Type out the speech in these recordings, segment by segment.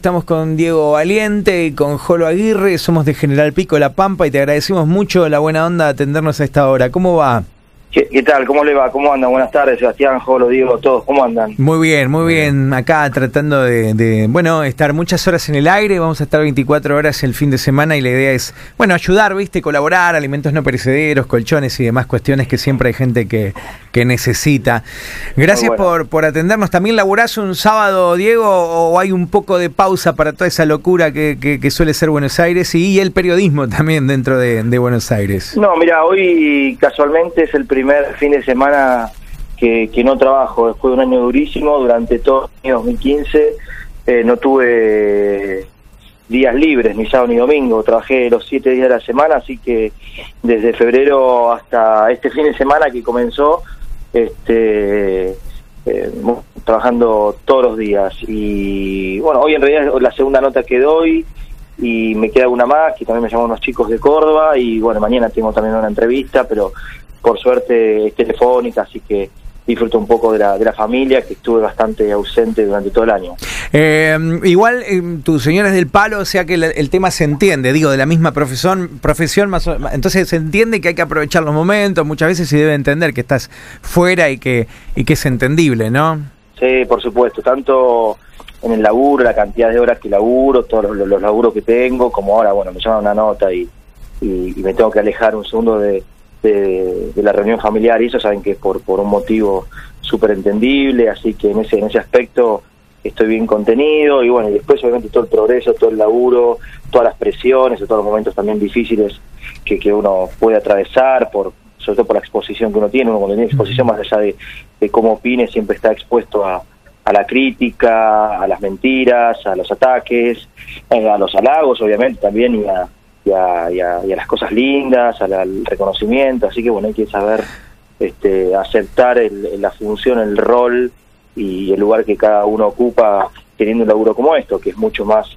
Estamos con Diego Valiente y con Jolo Aguirre, somos de General Pico La Pampa y te agradecemos mucho la buena onda de atendernos a esta hora. ¿Cómo va? ¿Qué, qué tal? ¿Cómo le va? ¿Cómo andan? Buenas tardes, Sebastián, Jolo, Diego, todos. ¿Cómo andan? Muy bien, muy bien. Acá tratando de, de, bueno, estar muchas horas en el aire. Vamos a estar 24 horas el fin de semana y la idea es, bueno, ayudar, ¿viste? Colaborar, alimentos no perecederos, colchones y demás cuestiones que siempre hay gente que, que necesita. Gracias bueno. por, por atendernos. ¿También laburás un sábado, Diego, o hay un poco de pausa para toda esa locura que, que, que suele ser Buenos Aires y, el periodismo también dentro de, de Buenos Aires? No, mira, hoy casualmente es el primer fin de semana que, no trabajo. Después de un año durísimo, durante todo el año 2015 eh, no tuve días libres, ni sábado ni domingo. Trabajé los siete días de la semana, así que desde febrero hasta este fin de semana que comenzó, este eh, trabajando todos los días. Y bueno, hoy en realidad es la segunda nota que doy y me queda una más, que también me llaman unos chicos de Córdoba y bueno, mañana tengo también una entrevista, pero por suerte es telefónica, así que disfruto un poco de la, de la familia, que estuve bastante ausente durante todo el año. Eh, igual eh, tu señor es del palo, o sea que el, el, tema se entiende, digo, de la misma profesión, profesión más o, entonces se entiende que hay que aprovechar los momentos, muchas veces se debe entender que estás fuera y que, y que es entendible, ¿no? Sí, por supuesto, tanto en el laburo, la cantidad de horas que laburo, todos los, los laburos que tengo, como ahora, bueno, me llaman una nota y, y, y me tengo que alejar un segundo de, de, de, la reunión familiar y eso saben que es por, por un motivo súper entendible, así que en ese, en ese aspecto estoy bien contenido y bueno, y después obviamente todo el progreso, todo el laburo, todas las presiones, todos los momentos también difíciles que, que uno puede atravesar por sobre todo por la exposición que uno tiene, uno cuando tiene exposición más allá de, de cómo opine siempre está expuesto a, a la crítica, a las mentiras, a los ataques, eh, a los halagos obviamente también y a, y a, y a, y a las cosas lindas, al, al, reconocimiento, así que bueno, hay que saber este, aceptar el, la función, el rol y el lugar que cada uno ocupa teniendo un laburo como esto, que es mucho más,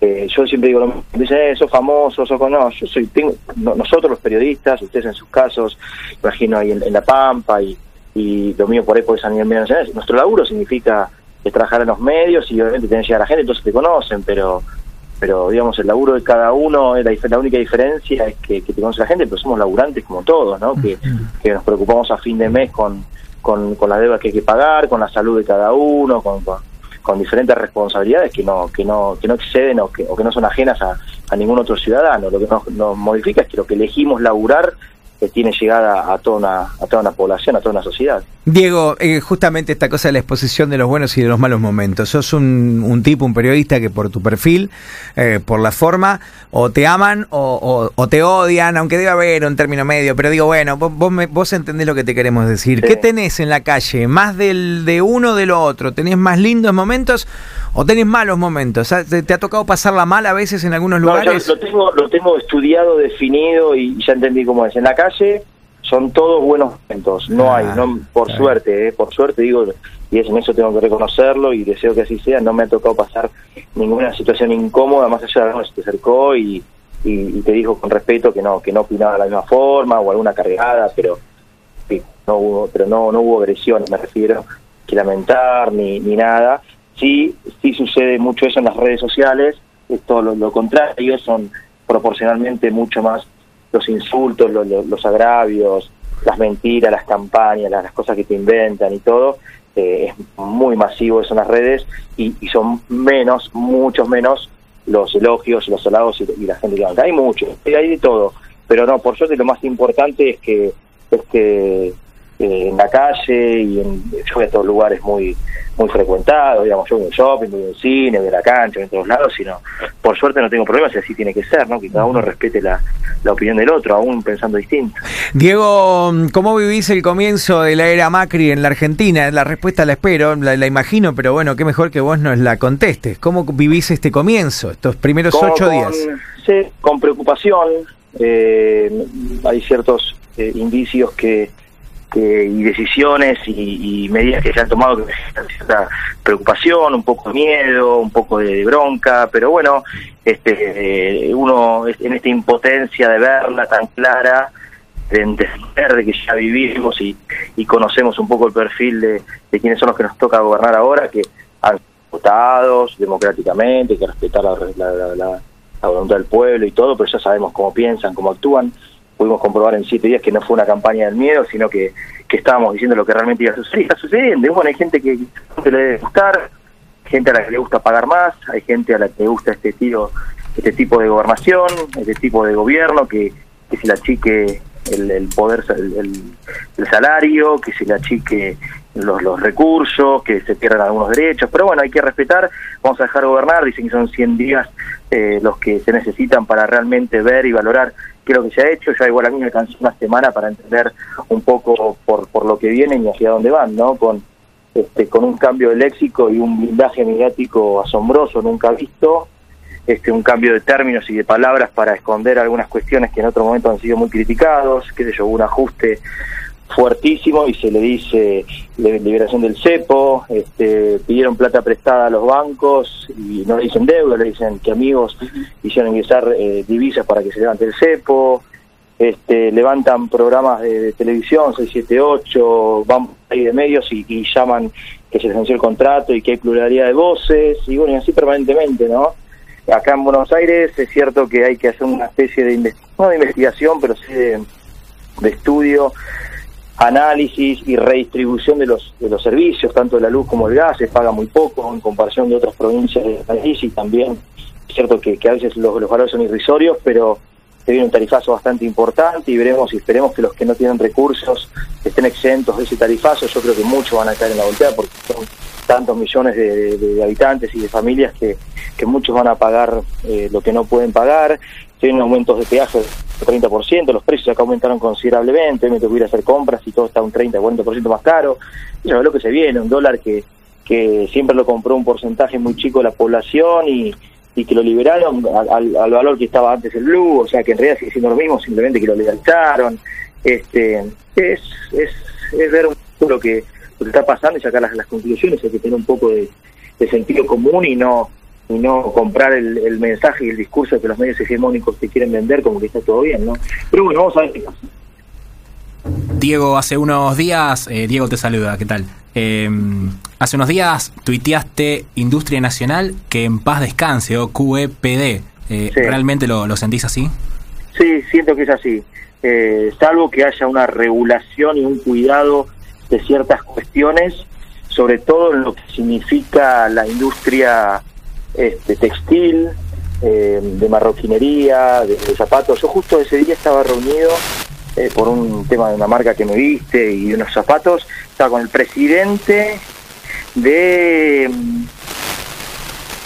eh, yo siempre digo, dicen, eh, sos famoso, sos no, yo soy, tengo, no, nosotros los periodistas, ustedes en sus casos, imagino ahí en, La Pampa y, y lo mío por ahí porque es a nacional, nuestro laburo significa trabajar en los medios y obviamente tener que llegar a la gente, entonces te conocen, pero pero digamos el laburo de cada uno, la, la única diferencia es que, que, te conoce la gente, pero somos laburantes como todos, ¿no? Que, que nos preocupamos a fin de mes con, con, con la deuda que hay que pagar, con la salud de cada uno, con, con, con diferentes responsabilidades que no, que no, que no exceden o que, o que no son ajenas a, a ningún otro ciudadano. Lo que nos, nos modifica es que lo que elegimos laburar que tiene llegada a toda una, a toda una población, a toda una sociedad. Diego, eh, justamente esta cosa de la exposición de los buenos y de los malos momentos. Sos un, un tipo, un periodista que por tu perfil, eh, por la forma, o te aman o, o, o, te odian, aunque debe haber un término medio, pero digo, bueno, vos, vos, me, vos entendés lo que te queremos decir. Sí. ¿Qué tenés en la calle? ¿Más del, de uno o de lo otro? ¿Tenés más lindos momentos o tenés malos momentos? ¿Te, te ha tocado pasarla mal a veces en algunos lugares? No, lo, tengo, lo tengo estudiado, definido y ya entendí cómo es. En la calle son todos buenos momentos, no ah, hay, no por claro. suerte, eh, por suerte digo, y es en eso tengo que reconocerlo y deseo que así sea, no me ha tocado pasar ninguna situación incómoda, más allá de que se te acercó y, y, y, te dijo con respeto que no, que no opinaba de la misma forma o alguna cargada, pero no hubo, pero no, no hubo agresiones, me refiero, que lamentar ni, ni nada. Sí, sí sucede mucho eso en las redes sociales, es todo lo, lo contrario, son proporcionalmente mucho más los insultos, los, los, los, agravios, las mentiras, las campañas, las, las, cosas que te inventan y todo, eh, es muy masivo eso en las redes y, y, son menos, muchos menos los elogios, los halagos y, la gente que. Hay mucho, hay de todo, pero no, por suerte lo más importante es que, es que eh, en la calle y en, yo voy a todos lugares muy muy frecuentados, digamos, yo voy al shopping, voy al cine, voy a la cancha, en todos lados, sino por suerte no tengo problemas y así tiene que ser, ¿no? Que cada uno respete la, la opinión del otro, aún pensando distinto. Diego, ¿cómo vivís el comienzo de la era Macri en la Argentina? La respuesta la espero, la, la imagino, pero bueno, qué mejor que vos nos la contestes. ¿Cómo vivís este comienzo, estos primeros con, ocho días? sí, con preocupación, eh, hay ciertos eh, indicios que que, y decisiones y, medidas que se han tomado que me generan cierta preocupación, un poco de miedo, un poco de, bronca, pero bueno, este eh, uno en esta impotencia de verla tan clara, de entender de que ya vivimos y, conocemos un poco el perfil de, de quiénes son los que nos toca gobernar ahora, que han votados democráticamente, que respetar la, voluntad del pueblo y todo, pero ya sabemos cómo piensan, cómo actúan. Pudimos comprobar en siete días que no fue una campaña del miedo, sino que, que estábamos diciendo lo que realmente iba a suceder. Está sucediendo. Bueno, hay gente que, que le debe gustar, gente a la que le gusta pagar más, hay gente a la que le gusta este tipo, este tipo de gobernación, este tipo de gobierno que, que se le achique el, poder, el, el, salario, que se le achique los, los recursos, que se pierdan algunos derechos, pero bueno, hay que respetar, vamos a dejar gobernar, dicen que son 100 días eh, los que se necesitan para realmente ver y valorar qué es lo que se ha hecho, ya igual a mí me alcanzó una semana para entender un poco por, por lo que vienen y hacia dónde van, ¿no? Con, este, con un cambio de léxico y un blindaje mediático asombroso, nunca visto, este, un cambio de términos y de palabras para esconder algunas cuestiones que en otro momento han sido muy criticados, que sé yo, un ajuste fuertísimo y se le dice liberación del cepo, este, pidieron plata prestada a los bancos y no le dicen deuda, le dicen que amigos hicieron ingresar eh, divisas para que se levante el cepo, este, levantan programas de, televisión, 678, van ahí de medios y, llaman que se les el contrato y que hay pluralidad de voces, y bueno, y así permanentemente, ¿no? Acá en Buenos Aires es cierto que hay que hacer una especie de, no de investigación, pero sí de estudio análisis y redistribución de los, de los servicios, tanto de la luz como el gas, se paga muy poco en comparación de otras provincias del país y también es cierto que, a veces los, valores son irrisorios, pero se viene un tarifazo bastante importante y veremos y esperemos que los que no tienen recursos estén exentos de ese tarifazo. Yo creo que muchos van a caer en la volteada porque son tantos millones de, habitantes y de familias que, que muchos van a pagar eh, lo que no pueden pagar. Tienen aumentos de peaje 30%, los precios acá aumentaron considerablemente, me tocó ir a hacer compras y todo está un 30, 40% más caro. Y lo que se viene, un dólar que, que siempre lo compró un porcentaje muy chico de la población y, y que lo liberaron al, al, valor que estaba antes el blue, o sea que en realidad sigue siendo lo mismo, simplemente que lo legalizaron. Este, es, es, es ver lo que, lo que está pasando y sacar las, las conclusiones, hay que tener un poco de, de sentido común y no y no comprar el, mensaje y el discurso que los medios hegemónicos te quieren vender como que está todo bien, ¿no? Pero bueno, vamos a ver qué pasa. Diego, hace unos días, eh, Diego te saluda, ¿qué tal? Em, hace unos días tuiteaste Industria Nacional que en paz descanse o QEPD. Eh, ¿Realmente lo, lo, sentís así? Sí, siento que es así. Eh, salvo que haya una regulación y un cuidado de ciertas cuestiones, sobre todo en lo que significa la industria este, textil, eh, de marroquinería, de, zapatos. Yo justo ese día estaba reunido eh, por un tema de una marca que me viste y unos zapatos, estaba con el presidente de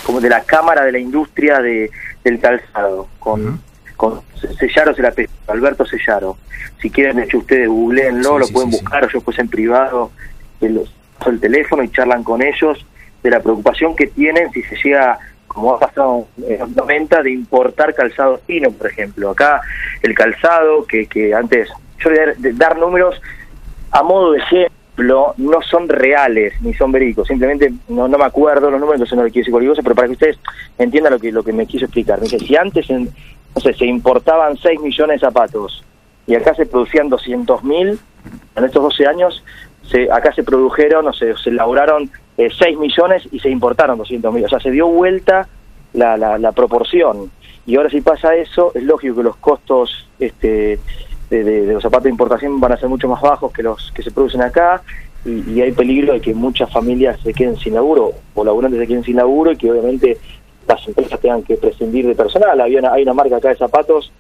como de la Cámara de la Industria de, del Calzado, con, con Sellaro se la Alberto Sellaro. Si quieren, de hecho, ustedes googleenlo, lo pueden buscar, o yo pues en privado el, el teléfono y charlan con ellos de la preocupación que tienen si se llega, como ha pasado en los 90, de importar calzado fino, por ejemplo. Acá el calzado, que, que antes, yo voy a dar números a modo de ejemplo, no son reales ni son verídicos, simplemente no, no me acuerdo los números, entonces no le quiero decir cualquier pero para que ustedes entiendan lo que, lo que me quiso explicar. Dice, si antes, en, no sé, se importaban 6 millones de zapatos y acá se producían 200 mil, en estos 12 años, se, acá se produjeron, o se, se elaboraron eh, 6 millones y se importaron 200 mil. O sea, se dio vuelta la, la, proporción. Y ahora si pasa eso, es lógico que los costos este, de, los zapatos de importación van a ser mucho más bajos que los que se producen acá y, hay peligro de que muchas familias se queden sin laburo o laburantes se queden sin laburo y que obviamente las empresas tengan que prescindir de personal. Había hay una marca acá de zapatos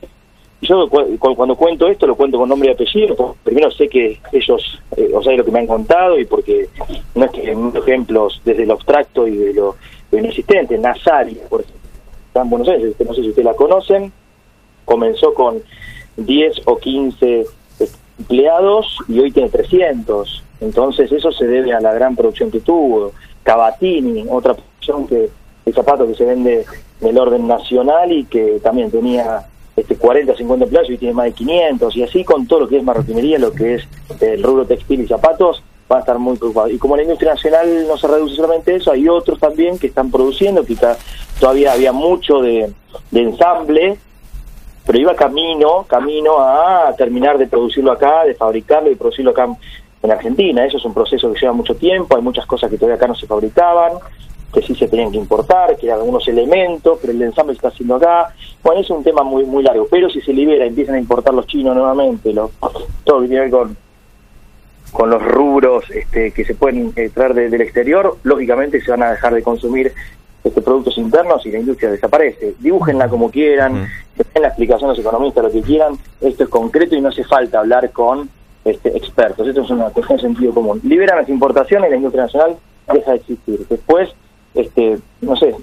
yo cuando cuento esto lo cuento con nombre y apellido, primero sé que ellos, eh, o sea, lo que me han contado y porque no es que ejemplos desde lo abstracto y de lo, inexistente, Nazari, por ejemplo, en Buenos Aires, no sé si ustedes la conocen, comenzó con 10 o 15 empleados y hoy tiene 300, entonces eso se debe a la gran producción que tuvo, Cavatini, otra producción que el zapato que se vende del orden nacional y que también tenía este 40, 50 empleados y tiene más de 500 y así con todo lo que es marroquinería, lo que es el rubro textil y zapatos, va a estar muy preocupado. Y como la industria nacional no se reduce solamente eso, hay otros también que están produciendo, quizás todavía había mucho de, ensamble, pero iba camino, camino a terminar de producirlo acá, de fabricarlo y producirlo acá en Argentina. Eso es un proceso que lleva mucho tiempo, hay muchas cosas que todavía acá no se fabricaban, que sí se tenían que importar, que eran algunos elementos, pero el ensamble se está haciendo acá. Bueno, es un tema muy muy largo, pero si se libera, empiezan a importar los chinos nuevamente, los, todo lo que tiene que ver con, con los rubros este, que se pueden eh, traer del exterior, lógicamente se van a dejar de consumir este, productos internos y la industria desaparece. Dibújenla como quieran, den la explicación a los economistas, lo que quieran, esto es concreto y no hace falta hablar con este, expertos, esto es una cuestión de sentido común. Liberan las importaciones y la industria nacional deja de existir. Después, este, no sé,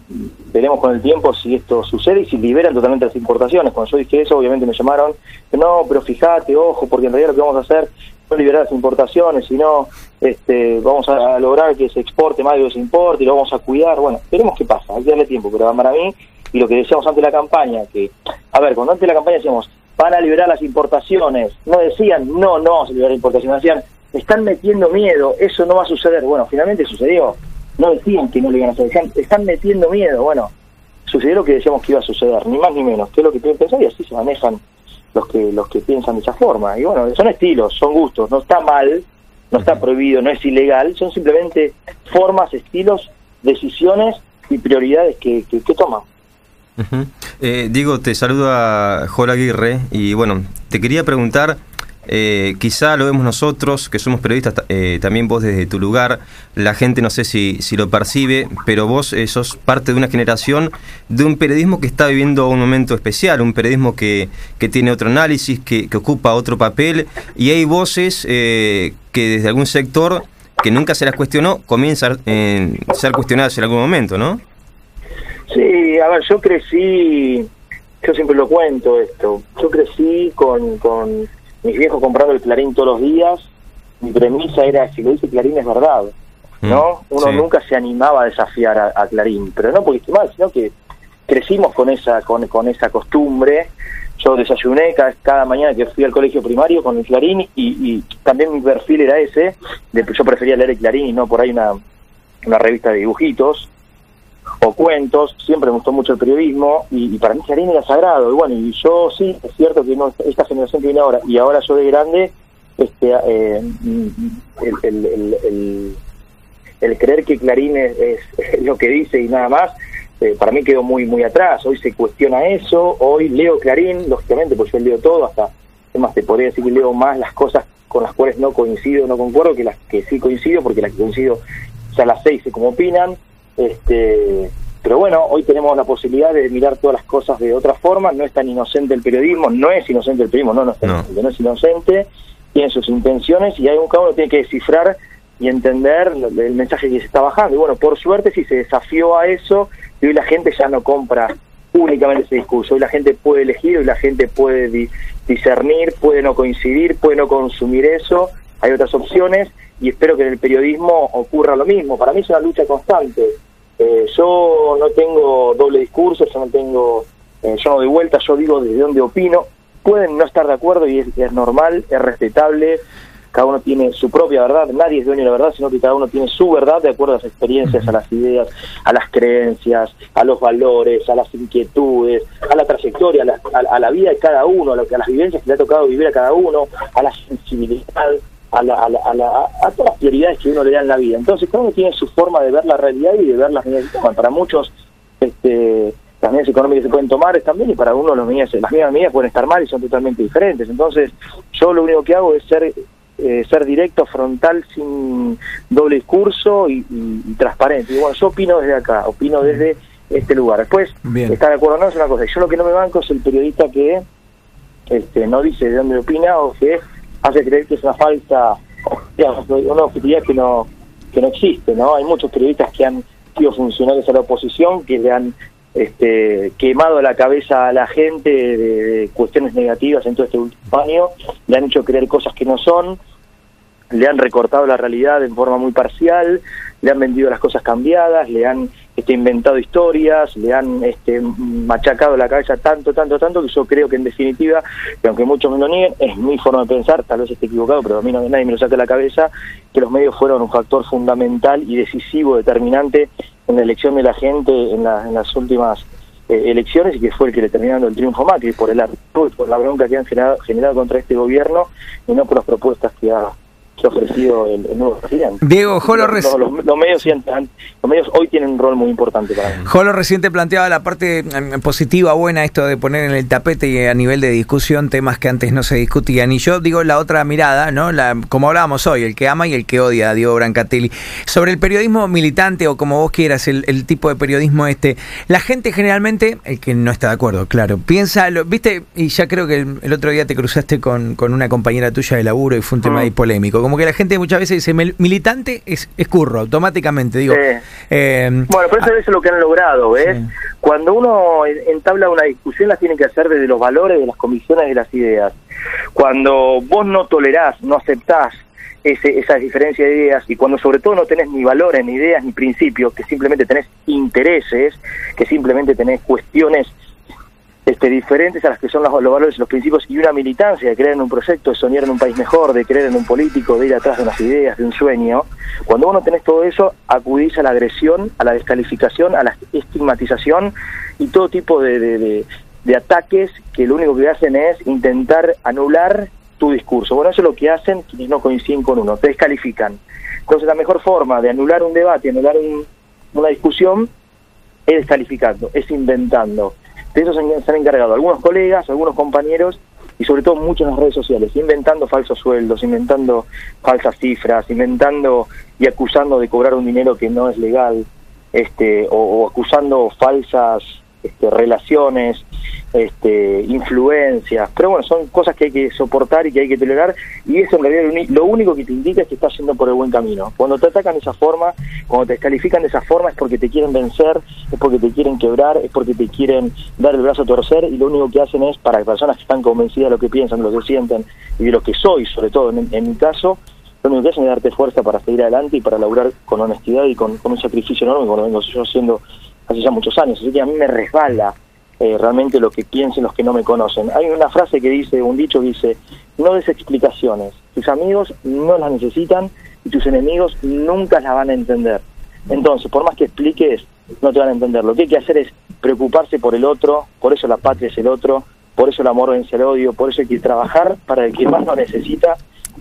veremos con el tiempo si esto sucede y si liberan totalmente las importaciones. Cuando yo dije eso, obviamente me llamaron, no, pero fíjate, ojo, porque en realidad lo que vamos a hacer no liberar las importaciones, sino este, vamos a lograr que se exporte más de lo que se importe y lo vamos a cuidar. Bueno, veremos qué pasa, hay que darle tiempo, pero para mí, y lo que decíamos antes de la campaña, que, a ver, cuando antes de la campaña decíamos, van a liberar las importaciones, no decían, no, no se liberar las importaciones, decían, están metiendo miedo, eso no va a suceder. Bueno, finalmente sucedió. No decían que no le iban a hacer, decían, están metiendo miedo. Bueno, sucedió lo que decíamos que iba a suceder, ni más ni menos, que es lo que tienen que pensar y así se manejan los que los que piensan de esa forma. Y bueno, son estilos, son gustos, no está mal, no está prohibido, no es ilegal, son simplemente formas, estilos, decisiones y prioridades que, que, toman. Eh, Diego, te saluda Jola Aguirre y bueno, te quería preguntar eh, quizá lo vemos nosotros, que somos periodistas, eh, también vos desde tu lugar, la gente no sé si, si lo percibe, pero vos eh, sos parte de una generación de un periodismo que está viviendo un momento especial, un periodismo que, que tiene otro análisis, que, que, ocupa otro papel, y hay voces que desde algún sector que nunca se las cuestionó, comienzan a ser cuestionadas en algún momento, ¿no? Sí, a ver, yo crecí, yo siempre lo cuento esto, yo crecí con mis viejos comprando el Clarín todos los días, mi premisa era, si lo dice Clarín es verdad, ¿no? Mm, Uno nunca se animaba a desafiar a, Clarín, pero no porque esté mal, sino que crecimos con esa con, con esa costumbre. Yo desayuné cada, cada, mañana que fui al colegio primario con el Clarín y, y también mi perfil era ese, de, yo prefería leer el Clarín y no por ahí una, una revista de dibujitos o cuentos, siempre me gustó mucho el periodismo y, para mí Clarín era sagrado. Y bueno, y yo sí, es cierto que esta generación que viene ahora, y ahora yo de grande, este, eh, el, el, creer que Clarín es, lo que dice y nada más, eh, para mí quedó muy muy atrás. Hoy se cuestiona eso, hoy leo Clarín, lógicamente, pues yo leo todo, hasta, además te podría decir que leo más las cosas con las cuales no coincido, no concuerdo, que las que sí coincido, porque las que coincido ya las seis sé cómo opinan este, pero bueno, hoy tenemos la posibilidad de mirar todas las cosas de otra forma. No es tan inocente el periodismo, no es inocente el periodismo, no, no, es, no. es inocente, tiene sus intenciones y hay un uno tiene que descifrar y entender el mensaje que se está bajando. Y bueno, por suerte, si se desafió a eso, y hoy la gente ya no compra únicamente ese discurso. Hoy la gente puede elegir, hoy la gente puede discernir, puede no coincidir, puede no consumir eso. Hay otras opciones y espero que en el periodismo ocurra lo mismo. Para mí es una lucha constante. Eh, yo no tengo doble discurso, yo no tengo, eh, yo no doy vuelta, yo digo desde dónde opino. Pueden no estar de acuerdo y es, normal, es respetable. Cada uno tiene su propia verdad, nadie es dueño de la verdad, sino que cada uno tiene su verdad de acuerdo a las experiencias, a las ideas, a las creencias, a los valores, a las inquietudes, a la trayectoria, a la, vida de cada uno, a, lo que, a las vivencias que le ha tocado vivir a cada uno, a la sensibilidad a, la, a, todas las prioridades que uno le da en la vida. Entonces, cada uno tiene su forma de ver la realidad y de ver las medidas Para muchos, este, las medidas económicas se pueden tomar también, y para algunos las medidas, las mismas medidas pueden estar mal y son totalmente diferentes. Entonces, yo lo único que hago es ser eh, ser directo, frontal, sin doble discurso y, transparente. Y bueno, yo opino desde acá, opino desde este lugar. Después, estar de acuerdo o no es una cosa. Yo lo que no me banco es el periodista que este, no dice de dónde opina o que hace creer que es una falsa, una objetividad que no, que no existe, ¿no? Hay muchos periodistas que han sido funcionarios a la oposición, que le han este, quemado la cabeza a la gente de, cuestiones negativas en todo este último año, le han hecho creer cosas que no son, le han recortado la realidad en forma muy parcial, le han vendido las cosas cambiadas, le han este, inventado historias, le han este, machacado la cabeza tanto, tanto, tanto, que yo creo que en definitiva, que aunque muchos me lo nieguen, es mi forma de pensar, tal vez esté equivocado, pero a mí no, nadie me lo saca la cabeza, que los medios fueron un factor fundamental y decisivo, determinante en la elección de la gente en, las últimas eh, elecciones y que fue el que le terminando el triunfo Macri por el por la bronca que han generado, generado contra este gobierno y no por las propuestas que ha que ha ofrecido el, el nuevo presidente. Diego, Jolo los, los- los medios, los hoy tienen un rol muy importante para mí. Jolo reciente planteaba la parte eh, positiva, buena, esto de poner en el tapete y a nivel de discusión temas que antes no se discutían. Y yo digo la otra mirada, ¿no? La, como hablábamos hoy, el que ama y el que odia a Diego Brancatelli. Sobre el periodismo militante o como vos quieras, el, el tipo de periodismo este, la gente generalmente, el que no está de acuerdo, claro, piensa, lo, viste, y ya creo que el, el otro día te cruzaste con, con una compañera tuya de laburo y fue un tema Mm. ahí polémico. Como que la gente muchas veces dice, "Mil- militante es, es curro, automáticamente. Digo, Sí. eh, Bueno, pero eso es lo que han logrado, ¿ves? Sí. Cuando uno en- entabla una discusión, las tiene que hacer desde los valores, de las convicciones, de las ideas. Cuando vos no tolerás, no aceptás ese, esa diferencia de ideas y cuando sobre todo no tenés ni valores, ni ideas, ni principios, que simplemente tenés intereses, que simplemente tenés cuestiones este, diferentes a las que son los, los valores y los principios y una militancia de creer en un proyecto, de soñar en un país mejor, de creer en un político, de ir atrás de unas ideas, de un sueño. Cuando vos no tenés todo eso, acudís a la agresión, a la descalificación, a la estigmatización y todo tipo de, de- de- de ataques que lo único que hacen es intentar anular tu discurso. Bueno, eso es lo que hacen quienes no coinciden con uno, te descalifican. Entonces la mejor forma de anular un debate, anular un- una discusión, es descalificando, es inventando. De eso se han, encargado algunos colegas, algunos compañeros y sobre todo muchos en las redes sociales, inventando falsos sueldos, inventando falsas cifras, inventando y acusando de cobrar un dinero que no es legal, este, o, o acusando falsas este, relaciones, este, influencias. Pero bueno, son cosas que hay que soportar y que hay que tolerar y eso en realidad lo único que te indica es que estás yendo por el buen camino. Cuando te atacan de esa forma, cuando te descalifican de esa forma es porque te quieren vencer, es porque te quieren quebrar, es porque te quieren dar el brazo a torcer y lo único que hacen es para personas que están convencidas de lo que piensan, de lo que sienten y de lo que soy, sobre todo en, mi caso, lo único que hacen es darte fuerza para seguir adelante y para laburar con honestidad y con, con un sacrificio enorme como lo vengo yo haciendo hace ya muchos años. Así que a mí me resbala eh, realmente lo que piensen los que no me conocen. Hay una frase que dice, un dicho que dice, no des explicaciones, tus amigos no las necesitan y tus enemigos nunca las van a entender. Entonces, por más que expliques, no te van a entender. Lo que hay que hacer es preocuparse por el otro, por eso la patria es el otro, por eso el amor vence el odio, por eso hay que trabajar para el que más lo necesita,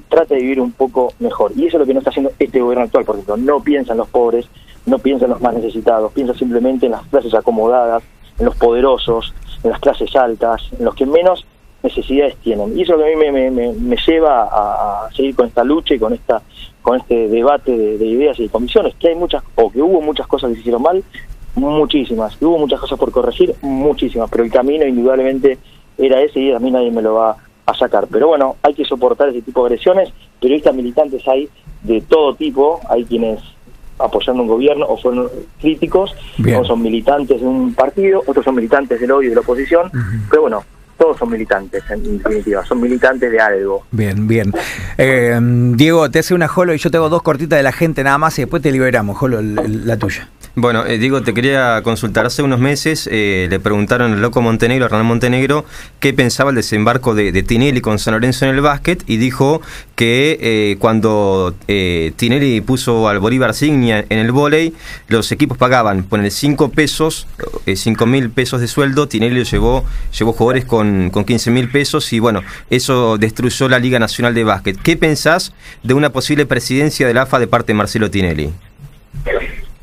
trate de vivir un poco mejor. Y eso es lo que no está haciendo este gobierno actual, por ejemplo. No piensa en los pobres, no piensa en los más necesitados, piensa simplemente en las clases acomodadas, en los poderosos, en las clases altas, en los que menos necesidades tienen. Y eso que a mí me, me- me- lleva a, seguir con esta lucha y con esta con este debate de, de ideas y de convicciones, que hay muchas, o que hubo muchas cosas que se hicieron mal, muchísimas, que hubo muchas cosas por corregir, muchísimas, pero el camino indudablemente era ese y a mí nadie me lo va a sacar. Pero bueno, hay que soportar ese tipo de agresiones, periodistas militantes hay de todo tipo, hay quienes apoyando un gobierno o fueron críticos, Bien. o son militantes de un partido, otros son militantes del odio y de la oposición, pero bueno, todos son militantes en definitiva, son militantes de algo. Bien, bien. Eh, Diego, te hace una Jolo y yo te hago dos cortitas de la gente nada más y después te liberamos, Jolo, la tuya. Bueno, eh, Diego, te quería consultar. Hace unos meses eh, le preguntaron al loco Montenegro, a Hernán Montenegro, qué pensaba el desembarco de, de Tinelli con San Lorenzo en el básquet y dijo que eh, cuando eh, Tinelli puso al Bolívar Signia en el vóley, los equipos pagaban, poner 5 pesos, 5 mil pesos de sueldo, Tinelli lo llevó, llevó jugadores con, con 15 mil pesos y bueno, eso destruyó la Liga Nacional de Básquet. ¿Qué pensás de una posible presidencia del AFA de parte de Marcelo Tinelli?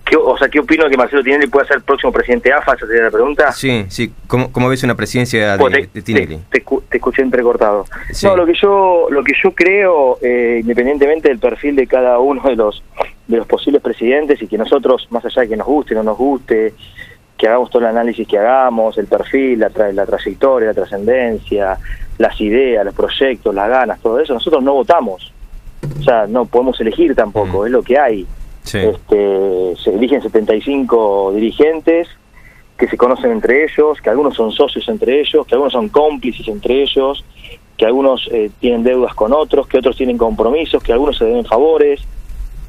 ¿Qué- o sea, ¿qué opino de que Marcelo Tinelli pueda ser el próximo presidente de AFA? ¿Esa sería la pregunta? Sí, sí. ¿Cómo, cómo ves una presidencia de, te, de Tinelli? te- te escu- te escuché entrecortado. Sí. No, lo que yo lo que yo creo, eh, independientemente del perfil de cada uno de los de los posibles presidentes y que nosotros, más allá de que nos guste o no nos guste, que hagamos todo el análisis que hagamos, el perfil, la, tra- la trayectoria, la trascendencia, las ideas, los proyectos, las ganas, todo eso, nosotros no votamos. O sea, no podemos elegir tampoco, Mm. es lo que hay. Sí. Este, se eligen 75 dirigentes que se conocen entre ellos, que algunos son socios entre ellos, que algunos son cómplices entre ellos, que algunos eh, tienen deudas con otros, que otros tienen compromisos, que algunos se deben favores.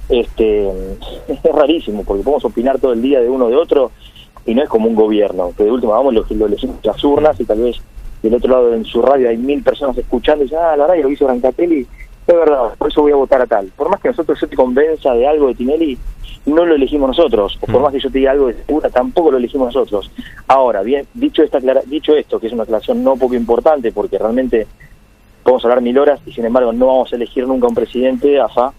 Este, es rarísimo porque podemos opinar todo el día de uno de otro y no es como un gobierno, que de última vamos lo, lo elegimos las urnas y tal vez del otro lado en su radio hay mil personas escuchando y dicen, ah, la que lo hizo Brancatelli es verdad, por eso voy a votar a tal. Por más que nosotros yo te convenza de algo de Tinelli, no lo elegimos nosotros. O por Mm. más que yo te diga algo de Segura, tampoco lo elegimos nosotros. Ahora, bien, dicho esta dicho esto, que es una aclaración no poco importante, porque realmente podemos hablar mil horas y sin embargo no vamos a elegir nunca un presidente, AFA.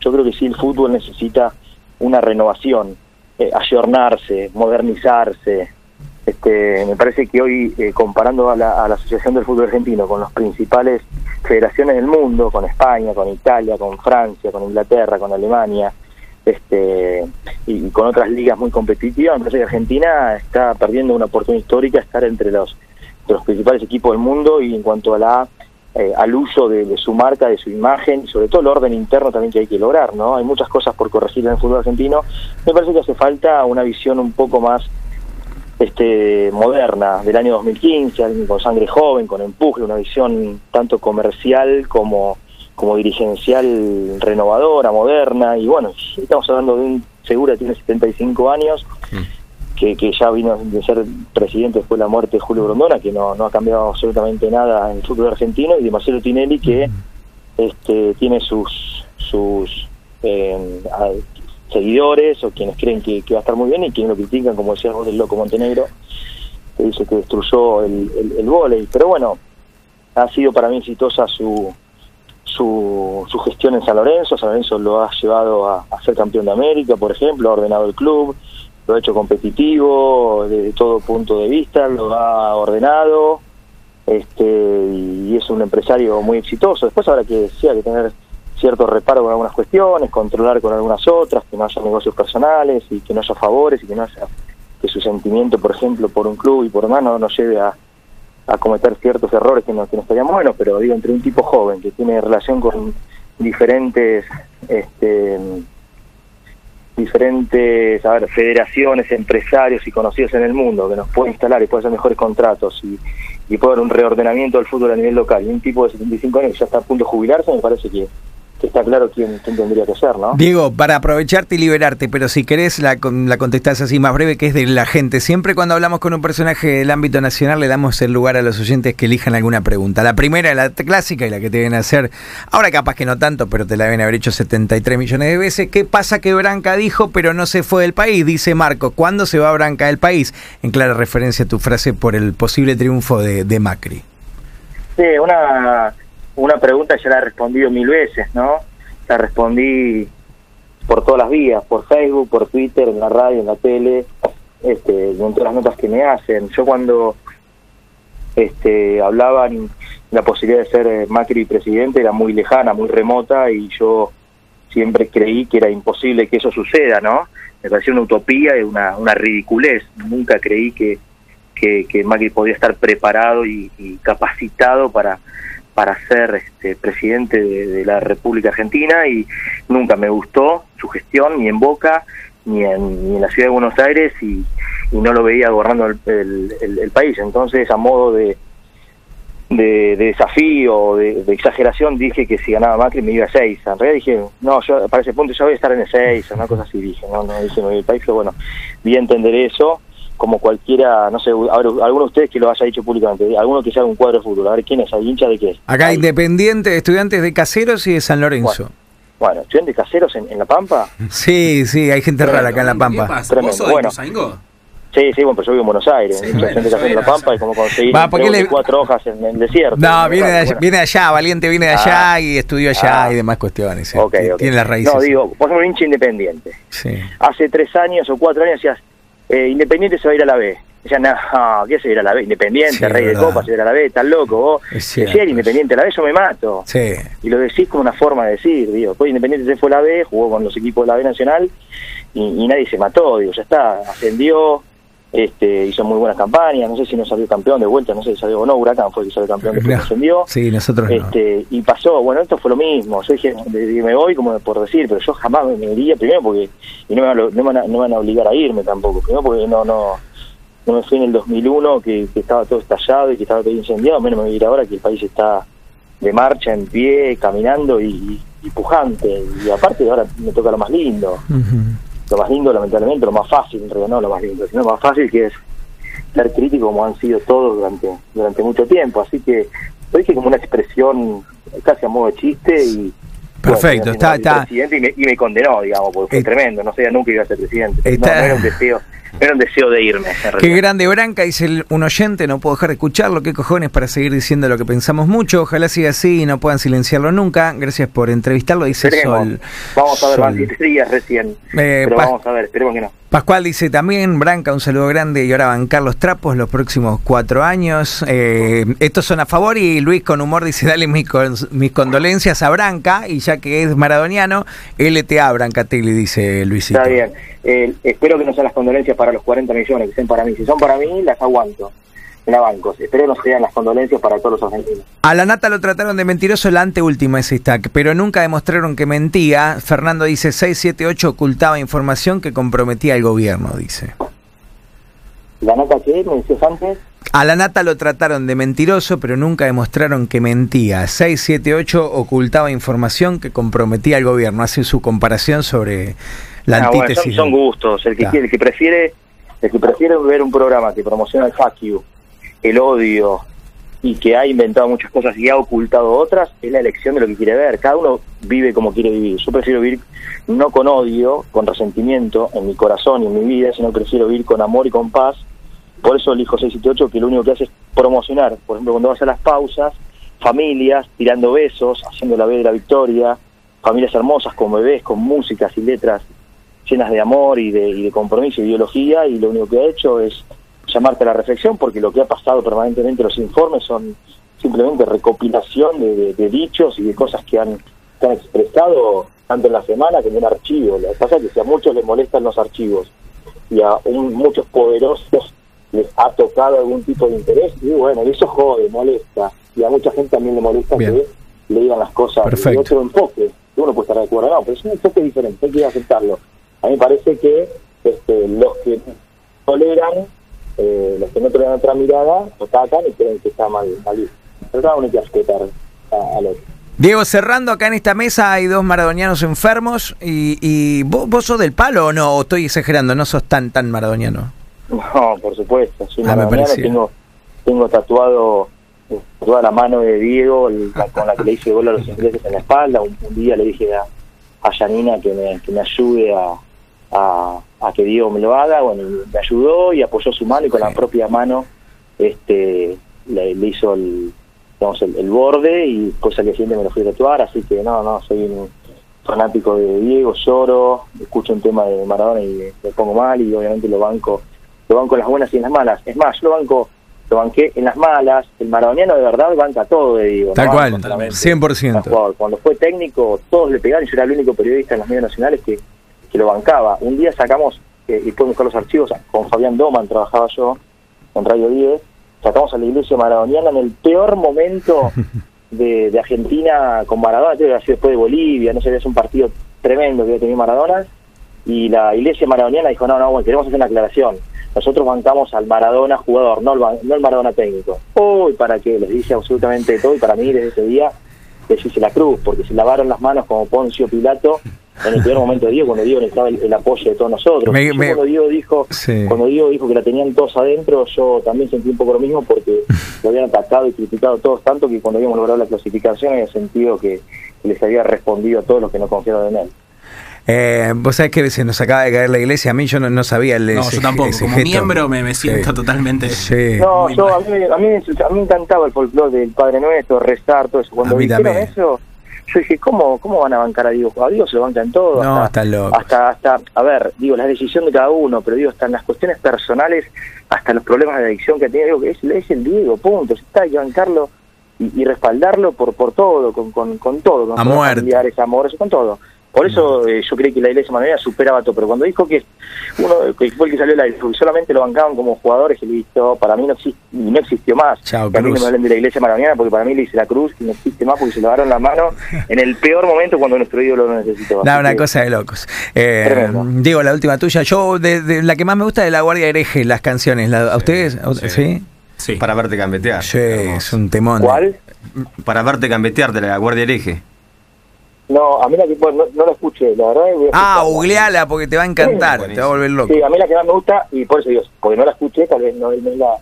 Yo creo que sí el fútbol necesita una renovación, eh, ayornarse, modernizarse. Este, me parece que hoy, eh, comparando a la, Asociación del Fútbol Argentino con las principales federaciones del mundo, con España, con Italia, con Francia, con Inglaterra, con Alemania, este, y, con otras ligas muy competitivas, me parece que Argentina está perdiendo una oportunidad histórica estar entre los, los principales equipos del mundo y en cuanto a la eh, al uso de, su marca, de su imagen y sobre todo el orden interno también que hay que lograr, ¿no? Hay muchas cosas por corregir en el fútbol argentino. Me parece que hace falta una visión un poco más este moderna del año 2015, con sangre joven, con empuje, una visión tanto comercial como como dirigencial renovadora, moderna y bueno, estamos hablando de un Segura tiene 75 años. Mm que, ya vino de ser presidente después de la muerte de Julio Brondona, que no, no ha cambiado absolutamente nada en el fútbol argentino, y de Marcelo Tinelli, que este, tiene sus, sus eh, seguidores o quienes creen que, va a estar muy bien y quienes lo critican, como decía vos del Loco Montenegro, que dice que destruyó el, el, Pero bueno, ha sido para mí exitosa su, su, su gestión en San Lorenzo. San Lorenzo lo ha llevado a, a ser campeón de América, por ejemplo, ha ordenado el club lo ha hecho competitivo desde todo punto de vista, lo ha ordenado este, y es un empresario muy exitoso. Después habrá que, sí, que tener cierto reparo con algunas cuestiones, controlar con algunas otras, que no haya negocios personales y que no haya favores y que no haya que su sentimiento, por ejemplo, por un club y por demás no nos lleve a, cometer ciertos errores que no, que no estarían buenos, pero digo, entre un tipo joven que tiene relación con diferentes este, diferentes a ver, federaciones, empresarios y conocidos en el mundo que nos puede instalar y puede hacer mejores contratos y, y puede haber un reordenamiento del fútbol a nivel local. Y un tipo de 75 años que ya está a punto de jubilarse, me parece que que está claro quién, tendría que ser, ¿no? Diego, para aprovecharte y liberarte, pero si querés la, la contestás así más breve, que es de la gente. Siempre cuando hablamos con un personaje del ámbito nacional le damos el lugar a los oyentes que elijan alguna pregunta. La primera, la clásica y la que te deben hacer, ahora capaz que no tanto, pero te la deben haber hecho 73 millones de veces. ¿Qué pasa que Branca dijo, pero no se fue del país? Dice Marco, ¿cuándo se va Branca del país? En clara referencia a tu frase por el posible triunfo de, de Macri. Sí, una una pregunta ya la he respondido mil veces, ¿no? La respondí por todas las vías, por Facebook, por Twitter, en la radio, en la tele, este, en todas las notas que me hacen. Yo cuando este, hablaban la posibilidad de ser eh, Macri presidente era muy lejana, muy remota y yo siempre creí que era imposible que eso suceda, ¿no? Me parecía una utopía y una, una ridiculez. Nunca creí que, que, Macri podía estar preparado y capacitado para para ser este, presidente de, la República Argentina y nunca me gustó su gestión, ni en Boca, ni en, la ciudad de Buenos Aires, y, no lo veía gobernando el, país. Entonces, a modo de, de, desafío, de, exageración, dije que si ganaba Macri me iba a seis. En realidad dije, no, yo para ese punto ya voy a estar en el seis, una cosa así dije, no, no dije al país, pero bueno, vi entender eso como cualquiera, no sé, a alguno de ustedes que lo haya dicho públicamente, alguno que sea un cuadro de fútbol, a ver quién es, ¿hay hincha de qué es? Acá Independiente, estudiantes de Caseros y de San Lorenzo. Bueno, ¿estudiantes caseros en, La Pampa? Sí, sí, hay gente rara acá en La Pampa. Tremendo. Bueno, Sí, sí, bueno, pero yo vivo en Buenos Aires, sí, gente que en La Pampa y como conseguir cuatro hojas en, el desierto. No, viene, de allá, viene allá, Valiente viene de allá ah. y estudió allá ah. y demás cuestiones. Okay, Tiene las raíces. No, digo, vos sos un hincha independiente. Sí. Hace tres años o cuatro años decías, eh, Independiente se va a ir a la B. Decían, no, ¿qué se va a ir a la B? Independiente, rey de copa, se va a ir a la B, estás loco vos. Eres Independiente a la B, yo me mato. Sí. Y lo decís como una forma de decir, digo. Pues Independiente se fue a la B, jugó con los equipos de la B Nacional y, y nadie se mató, digo, ya está, ascendió, este, hizo muy buenas campañas, no sé si no salió campeón de vuelta, no sé si salió o no, Huracán fue el que salió campeón, después no. ascendió. Sí, nosotros este, Y pasó, bueno, esto fue lo mismo, yo dije, me voy como por decir, pero yo jamás me, iría primero porque, y no me, van a, no, me van a, obligar a irme tampoco, primero porque no, no, no me fui en el 2001 que, estaba todo estallado y que estaba todo incendiado, menos me voy a ir ahora que el país está de marcha, en pie, caminando y, pujante, y aparte ahora me toca lo más lindo lo más lindo, lamentablemente, lo más fácil, en realidad no lo más lindo, sino lo más fácil que es ser crítico como han sido todos durante durante mucho tiempo. Así que lo dije como una expresión casi a modo de chiste y... Perfecto, está, está. y, me, condenó, digamos, porque fue tremendo, no sabía nunca iba a ser presidente. No, era un deseo, era un deseo de irme. Qué grande Branca, dice un oyente, no puedo dejar de escucharlo, qué cojones para seguir diciendo lo que pensamos mucho, ojalá siga así y no puedan silenciarlo nunca, gracias por entrevistarlo, dice Sol. Vamos a ver, van días recién, eh, pero vamos a ver, esperemos que no. Pascual dice también, Branca, un saludo grande y ahora van Carlos Trapos los próximos cuatro años. Eh, estos son a favor y Luis con humor dice, dale mis, mis condolencias a Branca y ya que es maradoniano, LTA Brancatelli, dice Luisito. Está bien, eh, espero que no sean las condolencias para los 40 millones, que sean para mí. Si son para mí, las aguanto la bancos. Espero no sean las condolencias para todos los argentinos. A la Nata lo trataron de mentiroso la anteúltima ese stack, pero nunca demostraron que mentía. Fernando dice 678 ocultaba información que comprometía al gobierno, dice. ¿La Nata qué? ¿Me decías antes? A la Nata lo trataron de mentiroso, pero nunca demostraron que mentía. 678 ocultaba información que comprometía al gobierno. Hace su comparación sobre la ah, antítesis. son, gustos. El que, el que prefiere el que prefiere ver un programa que promociona el fuck you el odio y que ha inventado muchas cosas y ha ocultado otras, es la elección de lo que quiere ver. Cada uno vive como quiere vivir. Yo prefiero vivir no con odio, con resentimiento en mi corazón y en mi vida, sino prefiero vivir con amor y con paz. Por eso elijo 678, que lo único que hace es promocionar. Por ejemplo, cuando vas a las pausas, familias tirando besos, haciendo la vez de la victoria, familias hermosas con bebés, con músicas y letras llenas de amor y de, y de compromiso y ideología, y lo único que ha hecho es llamarte a la reflexión porque lo que ha pasado permanentemente los informes son simplemente recopilación de, dichos y de cosas que han, expresado tanto en la semana como en archivos. Lo que pasa es que si a muchos les molestan los archivos y a muchos poderosos les ha tocado algún tipo de interés, y bueno, eso jode, molesta. Y a mucha gente también le molesta que le digan las cosas de otro enfoque. Uno puede estar de acuerdo, no, pero es un enfoque diferente, hay que aceptarlo. A mí me parece que este, los que toleran eh, los que no tienen otra mirada atacan y creen que está mal, mal uno que respetar al otro. Diego, cerrando acá en esta mesa hay dos maradonianos enfermos y, y ¿vos, sos del palo o no? ¿O estoy exagerando? ¿No sos tan tan maradoniano? No, por supuesto, soy ah, maradoniano, tengo, tengo tatuado toda la mano de Diego con la que le hice gol a los ingleses en la espalda. Un, día le dije a, a Janina que me, que me ayude a, a, a que Diego me lo haga, bueno, me ayudó y apoyó su mano y con la propia mano este le, hizo el, digamos, el, borde y después al día siguiente me lo fui a tatuar, así que no, no, soy un fanático de Diego, lloro, escucho un tema de Maradona y me pongo mal y obviamente lo banco, lo banco en las buenas y en las malas. Es más, yo lo banco lo banqué en las malas, el maradoniano de verdad banca todo de Diego. Tal cual, 100%. Cuando fue técnico, todos le pegaron, yo era el único periodista en los medios nacionales que que lo bancaba. Un día sacamos, eh, y pueden buscar los archivos, con Fabián Doman trabajaba yo, con Radio 10, sacamos a la iglesia maradoniana en el peor momento de, Argentina con Maradona, creo que ha sido después de Bolivia, no sé, es un partido tremendo que había tenido Maradona, y la iglesia maradoniana dijo, no, no, bueno, queremos hacer una aclaración. Nosotros bancamos al Maradona jugador, no el, no el Maradona técnico. Uy, ¿para qué? Les dice absolutamente todo y para mí desde ese día les hice la cruz, porque se lavaron las manos como Poncio Pilato en el primer momento de Diego, cuando Diego necesitaba el, apoyo de todos nosotros. Cuando, Diego dijo, cuando Diego dijo que la tenían todos adentro, yo también sentí un poco lo mismo porque lo habían atacado y criticado todos tanto que cuando habíamos logrado la clasificación había sentido que, les había respondido a todos los que no confiaron en él. Eh, Vos sabés que se nos acaba de caer la iglesia, a mí yo no, sabía el No, yo tampoco, como miembro me, siento totalmente... No, yo, a, mí, a, mí, a mí me encantaba el folclore del Padre Nuestro, rezar, todo eso. Cuando dijeron eso yo dije, ¿cómo, ¿cómo van a bancar a Dios? A Dios se lo bancan todo. No, hasta, hasta, hasta, a ver, digo, la decisión de cada uno, pero digo, hasta en las cuestiones personales, hasta los problemas de adicción que tiene, digo, que es, es el Diego, punto. Está, hay que bancarlo y, respaldarlo por por todo, con, con, con todo, con a familiares, amores, con todo. Por eso eh, yo creí que la iglesia manuela superaba todo, pero cuando dijo que uno que fue el que salió la iglesia, solamente lo bancaban como jugadores y listo, para mí no, existe, no existió más. Chao, a mí no me hablen de la iglesia maradoniana porque para mí le hice la cruz y no existe más porque se lavaron la mano en el peor momento cuando nuestro ídolo lo necesitó. Da, una cosa de locos. Eh, digo, la última tuya, yo de, la que más me gusta de La Guardia Hereje, las canciones, ¿a ustedes? ¿Sí? ¿Sí? Para verte cambetear. Sí, es un temón. ¿Cuál? Para verte cambetear de la Guardia Hereje. No, a mí la que no, no la escuché, la verdad. ah, googleala porque te va a encantar, te va a volver loco. Sí, a mí la que más me gusta, y por eso digo, porque no la escuché, tal vez no, es, la,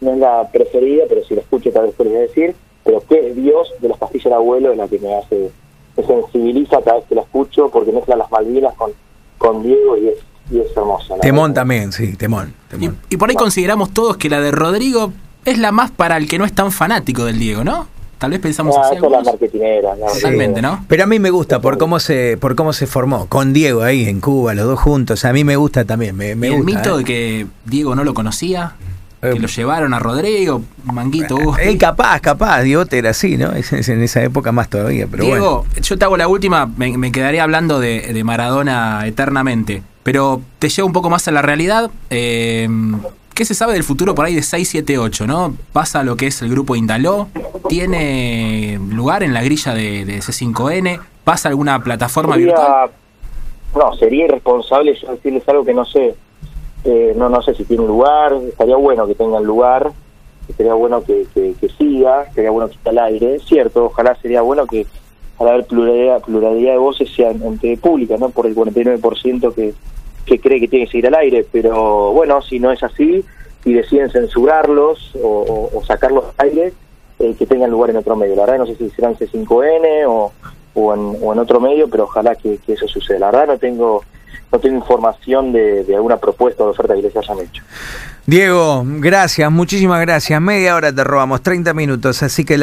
no es la preferida, pero si la escuché tal vez podría decir, pero que Dios de las pastillas del abuelo es la que me hace, me sensibiliza cada vez que la escucho, porque mezcla las Malvinas con, con Diego y es, y es hermosa. Temón verdad. también, sí, temón. Temón. y por ahí consideramos todos que la de Rodrigo es la más para el que no es tan fanático del Diego, ¿no? Tal vez pensamos Ah, así. Totalmente. ¿no? Pero a mí me gusta por cómo se por cómo se formó con Diego ahí en Cuba, los dos juntos. A mí me gusta también, me, me y el gusta. mito ¿eh? de que Diego no lo conocía, que Eh, lo llevaron a Rodrigo, Manguito. vos- Eh, capaz, capaz, Diegote era así, ¿no? Es- es en esa época más todavía, pero Diego, bueno. yo te hago la última, me, me quedaría hablando de, de Maradona eternamente, pero te llevo un poco más a la realidad. eh, ¿Qué se sabe del futuro por ahí de 678, no? Pasa lo que es el grupo Indaló, tiene lugar en la grilla de, de C5N, pasa alguna plataforma Sería- virtual. No, sería irresponsable yo decirles algo que no sé. Eh, no no sé si tiene lugar, estaría bueno que tengan lugar, estaría bueno que, que, que siga, estaría bueno que esté al aire, es cierto, ojalá sería bueno que al haber pluralidad, pluralidad de voces sean entre públicas, no por el 49% que, que cree que tiene que seguir al aire, pero bueno, si no es así y deciden censurarlos o, sacarlos al aire, eh, que tengan lugar en otro medio. La verdad no sé si serán C5N o, o, en, otro medio, pero ojalá que, eso suceda. La verdad no tengo no tengo información de, alguna propuesta o oferta que les hayan hecho. Diego, gracias, muchísimas gracias. Media hora te robamos, 30 minutos, así que la